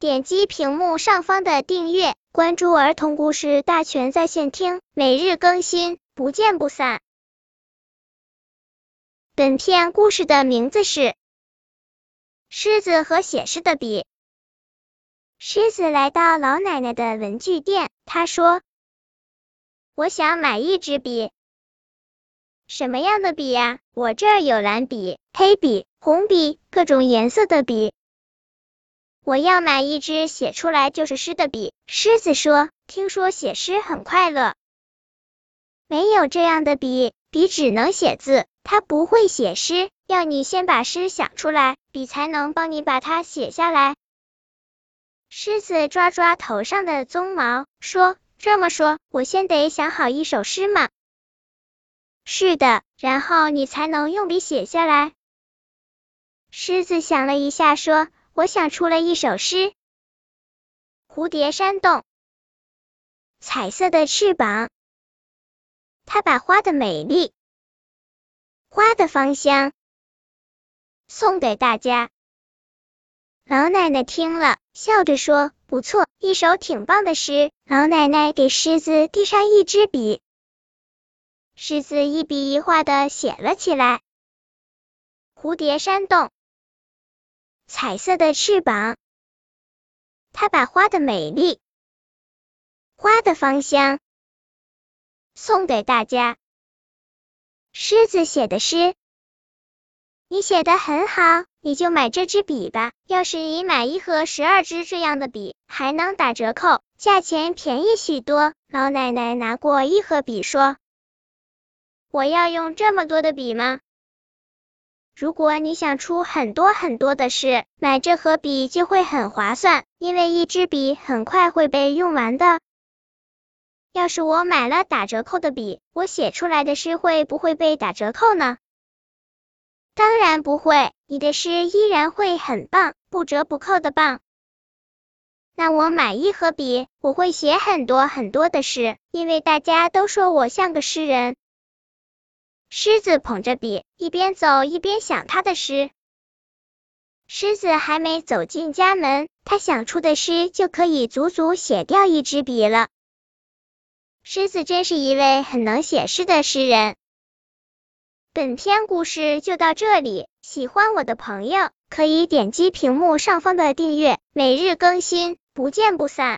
点击屏幕上方的订阅，关注儿童故事大全在线听，每日更新，不见不散。本片故事的名字是《狮子和写诗的笔》。狮子来到老奶奶的文具店，他说：“我想买一支笔。”什么样的笔呀？我这儿有蓝笔、黑笔、红笔，各种颜色的笔。我要买一支写出来就是诗的笔。狮子说：“听说写诗很快乐。”没有这样的笔，笔只能写字，它不会写诗。要你先把诗想出来，笔才能帮你把它写下来。狮子抓抓头上的鬃毛，说：“这么说，我先得想好一首诗嘛。”是的，然后你才能用笔写下来。狮子想了一下，说：“我想出了一首诗。蝴蝶扇动彩色的翅膀，它把花的美丽、花的芳香送给大家。”老奶奶听了，笑着说：“不错，一首挺棒的诗。”老奶奶给狮子递上一支笔。狮子一笔一画的写了起来。蝴蝶扇动彩色的翅膀，它把花的美丽、花的芳香送给大家。狮子写的诗，你写的很好，你就买这支笔吧。要是你买一盒十二支这样的笔，还能打折扣，价钱便宜许多。老奶奶拿过一盒笔说。我要用这么多的笔吗？如果你想出很多很多的诗，买这盒笔就会很划算，因为一支笔很快会被用完的。要是我买了打折扣的笔，我写出来的诗会不会被打折扣呢？当然不会，你的诗依然会很棒，不折不扣的棒。那我买一盒笔，我会写很多很多的诗，因为大家都说我像个诗人。狮子捧着笔，一边走一边想他的诗。狮子还没走进家门，他想出的诗就可以足足写掉一支笔了。狮子真是一位很能写诗的诗人。本篇故事就到这里，喜欢我的朋友可以点击屏幕上方的订阅，每日更新，不见不散。